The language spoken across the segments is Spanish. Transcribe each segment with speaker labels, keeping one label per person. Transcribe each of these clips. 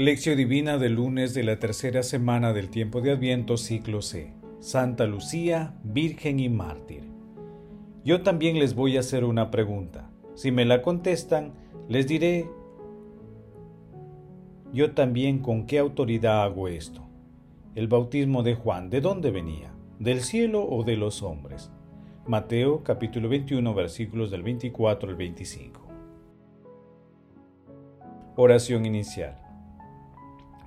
Speaker 1: Lección Divina del lunes de la tercera semana del tiempo de Adviento, ciclo C. Santa Lucía, Virgen y Mártir. Yo también les voy a hacer una pregunta. Si me la contestan, les diré yo también con qué autoridad hago esto. El bautismo de Juan, ¿de dónde venía? ¿Del cielo o de los hombres? Mateo capítulo 21 versículos del 24 al 25. Oración inicial.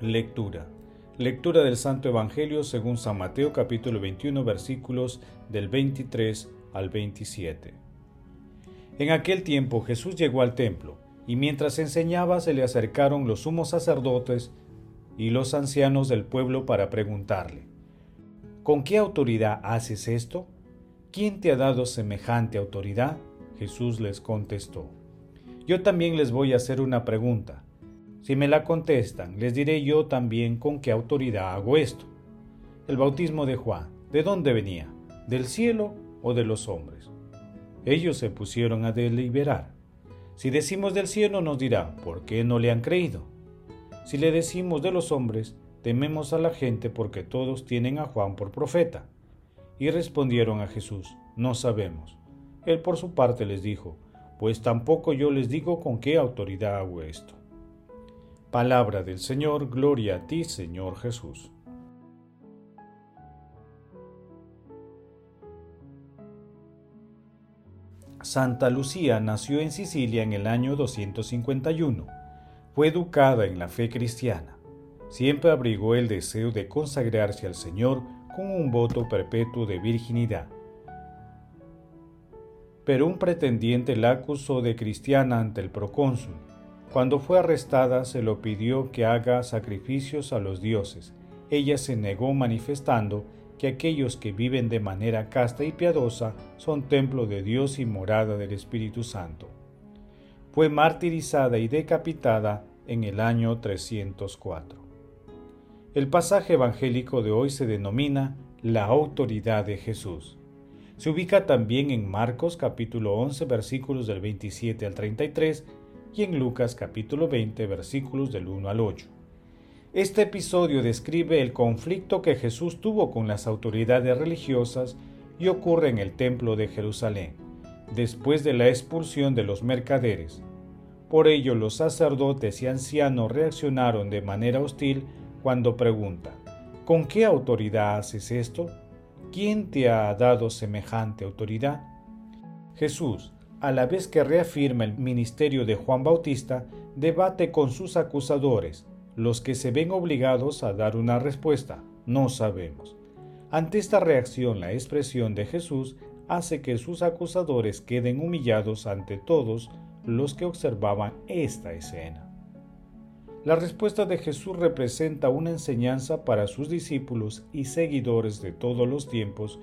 Speaker 1: Lectura. Lectura del Santo Evangelio según San Mateo capítulo 21 versículos del 23 al 27. En aquel tiempo Jesús llegó al templo, y mientras enseñaba se le acercaron los sumos sacerdotes y los ancianos del pueblo para preguntarle, ¿Con qué autoridad haces esto? ¿Quién te ha dado semejante autoridad? Jesús les contestó, Yo también les voy a hacer una pregunta si me la contestan, les diré yo también con qué autoridad hago esto. El bautismo de Juan, ¿de dónde venía? ¿Del cielo o de los hombres? Ellos se pusieron a deliberar. Si decimos del cielo nos dirá, ¿por qué no le han creído? Si le decimos de los hombres, tememos a la gente porque todos tienen a Juan por profeta. Y respondieron a Jesús, no sabemos. Él por su parte les dijo, pues tampoco yo les digo con qué autoridad hago esto. Palabra del Señor, gloria a ti, Señor Jesús. Santa Lucía nació en Sicilia en el año 251. Fue educada en la fe cristiana. Siempre abrigó el deseo de consagrarse al Señor con un voto perpetuo de virginidad. Pero un pretendiente la acusó de cristiana ante el procónsul cuando fue arrestada se lo pidió que haga sacrificios a los dioses. Ella se negó manifestando que aquellos que viven de manera casta y piadosa son templo de Dios y morada del Espíritu Santo. Fue martirizada y decapitada en el año 304. El pasaje evangélico de hoy se denomina la autoridad de Jesús. Se ubica también en Marcos capítulo 11 versículos del 27 al 33 y en Lucas capítulo 20 versículos del 1 al 8. Este episodio describe el conflicto que Jesús tuvo con las autoridades religiosas y ocurre en el templo de Jerusalén, después de la expulsión de los mercaderes. Por ello los sacerdotes y ancianos reaccionaron de manera hostil cuando preguntan, ¿con qué autoridad haces esto? ¿Quién te ha dado semejante autoridad? Jesús, a la vez que reafirma el ministerio de Juan Bautista, debate con sus acusadores, los que se ven obligados a dar una respuesta, no sabemos. Ante esta reacción, la expresión de Jesús hace que sus acusadores queden humillados ante todos los que observaban esta escena. La respuesta de Jesús representa una enseñanza para sus discípulos y seguidores de todos los tiempos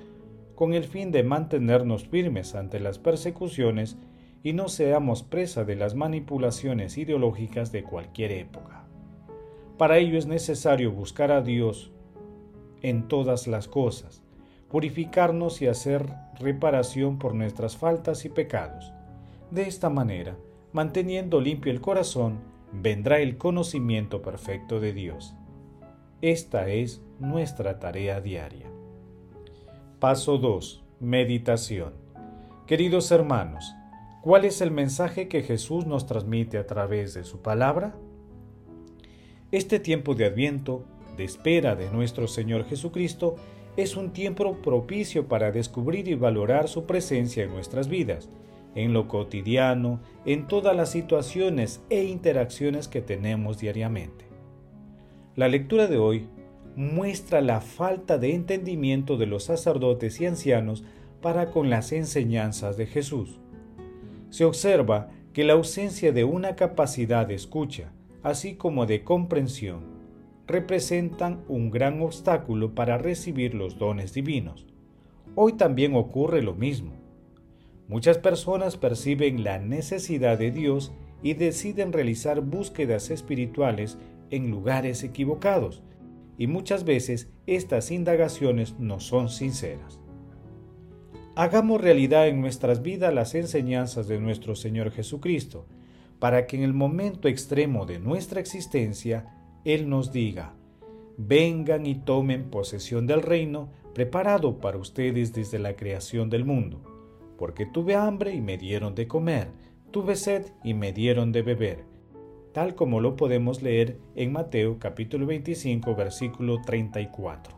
Speaker 1: con el fin de mantenernos firmes ante las persecuciones y no seamos presa de las manipulaciones ideológicas de cualquier época. Para ello es necesario buscar a Dios en todas las cosas, purificarnos y hacer reparación por nuestras faltas y pecados. De esta manera, manteniendo limpio el corazón, vendrá el conocimiento perfecto de Dios. Esta es nuestra tarea diaria. Paso 2. Meditación. Queridos hermanos, ¿cuál es el mensaje que Jesús nos transmite a través de su palabra? Este tiempo de adviento, de espera de nuestro Señor Jesucristo, es un tiempo propicio para descubrir y valorar su presencia en nuestras vidas, en lo cotidiano, en todas las situaciones e interacciones que tenemos diariamente. La lectura de hoy muestra la falta de entendimiento de los sacerdotes y ancianos para con las enseñanzas de Jesús. Se observa que la ausencia de una capacidad de escucha, así como de comprensión, representan un gran obstáculo para recibir los dones divinos. Hoy también ocurre lo mismo. Muchas personas perciben la necesidad de Dios y deciden realizar búsquedas espirituales en lugares equivocados, y muchas veces estas indagaciones no son sinceras. Hagamos realidad en nuestras vidas las enseñanzas de nuestro Señor Jesucristo, para que en el momento extremo de nuestra existencia Él nos diga, vengan y tomen posesión del reino preparado para ustedes desde la creación del mundo, porque tuve hambre y me dieron de comer, tuve sed y me dieron de beber, tal como lo podemos leer en Mateo capítulo 25 versículo 34.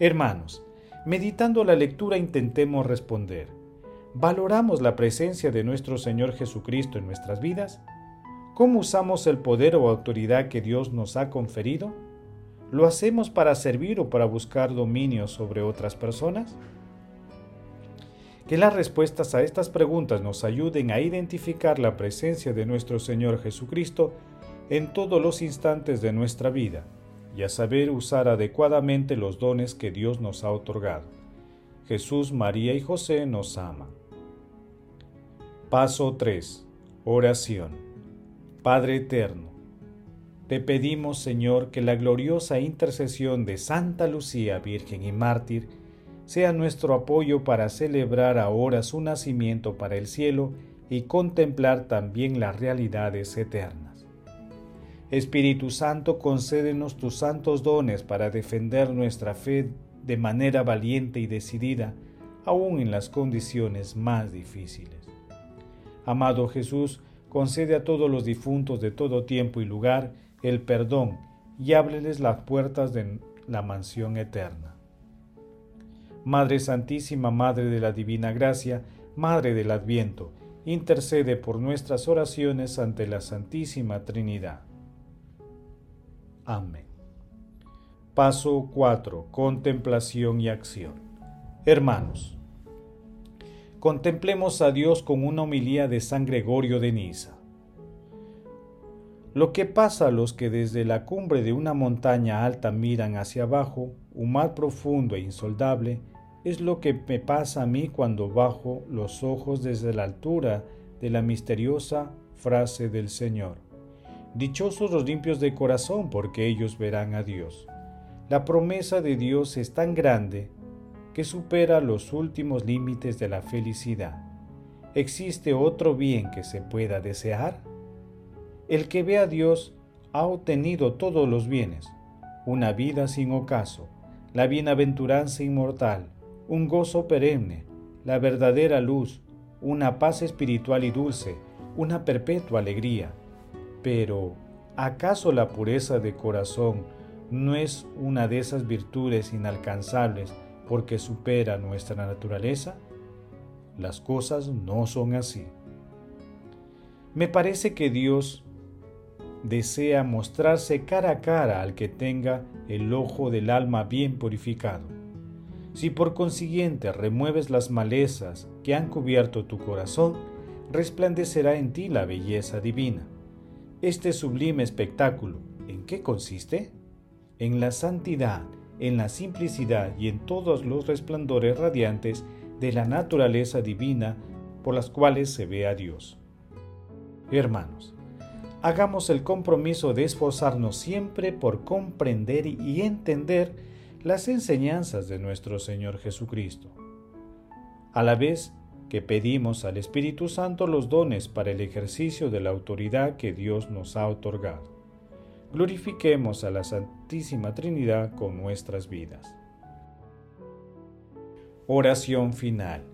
Speaker 1: Hermanos, meditando la lectura intentemos responder, ¿valoramos la presencia de nuestro Señor Jesucristo en nuestras vidas? ¿Cómo usamos el poder o autoridad que Dios nos ha conferido? ¿Lo hacemos para servir o para buscar dominio sobre otras personas? Que las respuestas a estas preguntas nos ayuden a identificar la presencia de nuestro Señor Jesucristo en todos los instantes de nuestra vida y a saber usar adecuadamente los dones que Dios nos ha otorgado. Jesús, María y José nos ama. Paso 3. Oración. Padre Eterno, te pedimos, Señor, que la gloriosa intercesión de Santa Lucía, Virgen y Mártir, sea nuestro apoyo para celebrar ahora su nacimiento para el cielo y contemplar también las realidades eternas. Espíritu Santo, concédenos tus santos dones para defender nuestra fe de manera valiente y decidida, aun en las condiciones más difíciles. Amado Jesús, concede a todos los difuntos de todo tiempo y lugar el perdón y ábreles las puertas de la mansión eterna. Madre Santísima, Madre de la Divina Gracia, Madre del Adviento, intercede por nuestras oraciones ante la Santísima Trinidad. Amén. Paso 4. Contemplación y acción. Hermanos, contemplemos a Dios con una homilía de San Gregorio de Niza. Lo que pasa a los que desde la cumbre de una montaña alta miran hacia abajo, un mar profundo e insoldable, es lo que me pasa a mí cuando bajo los ojos desde la altura de la misteriosa frase del Señor. Dichosos los limpios de corazón, porque ellos verán a Dios. La promesa de Dios es tan grande que supera los últimos límites de la felicidad. ¿Existe otro bien que se pueda desear? El que ve a Dios ha obtenido todos los bienes, una vida sin ocaso, la bienaventuranza inmortal, un gozo perenne, la verdadera luz, una paz espiritual y dulce, una perpetua alegría. Pero, ¿acaso la pureza de corazón no es una de esas virtudes inalcanzables porque supera nuestra naturaleza? Las cosas no son así. Me parece que Dios desea mostrarse cara a cara al que tenga el ojo del alma bien purificado si por consiguiente remueves las malezas que han cubierto tu corazón, resplandecerá en ti la belleza divina. Este sublime espectáculo, ¿en qué consiste? En la santidad, en la simplicidad y en todos los resplandores radiantes de la naturaleza divina por las cuales se ve a Dios. Hermanos, hagamos el compromiso de esforzarnos siempre por comprender y entender las enseñanzas de nuestro Señor Jesucristo, a la vez que pedimos al Espíritu Santo los dones para el ejercicio de la autoridad que Dios nos ha otorgado. Glorifiquemos a la Santísima Trinidad con nuestras vidas. Oración final.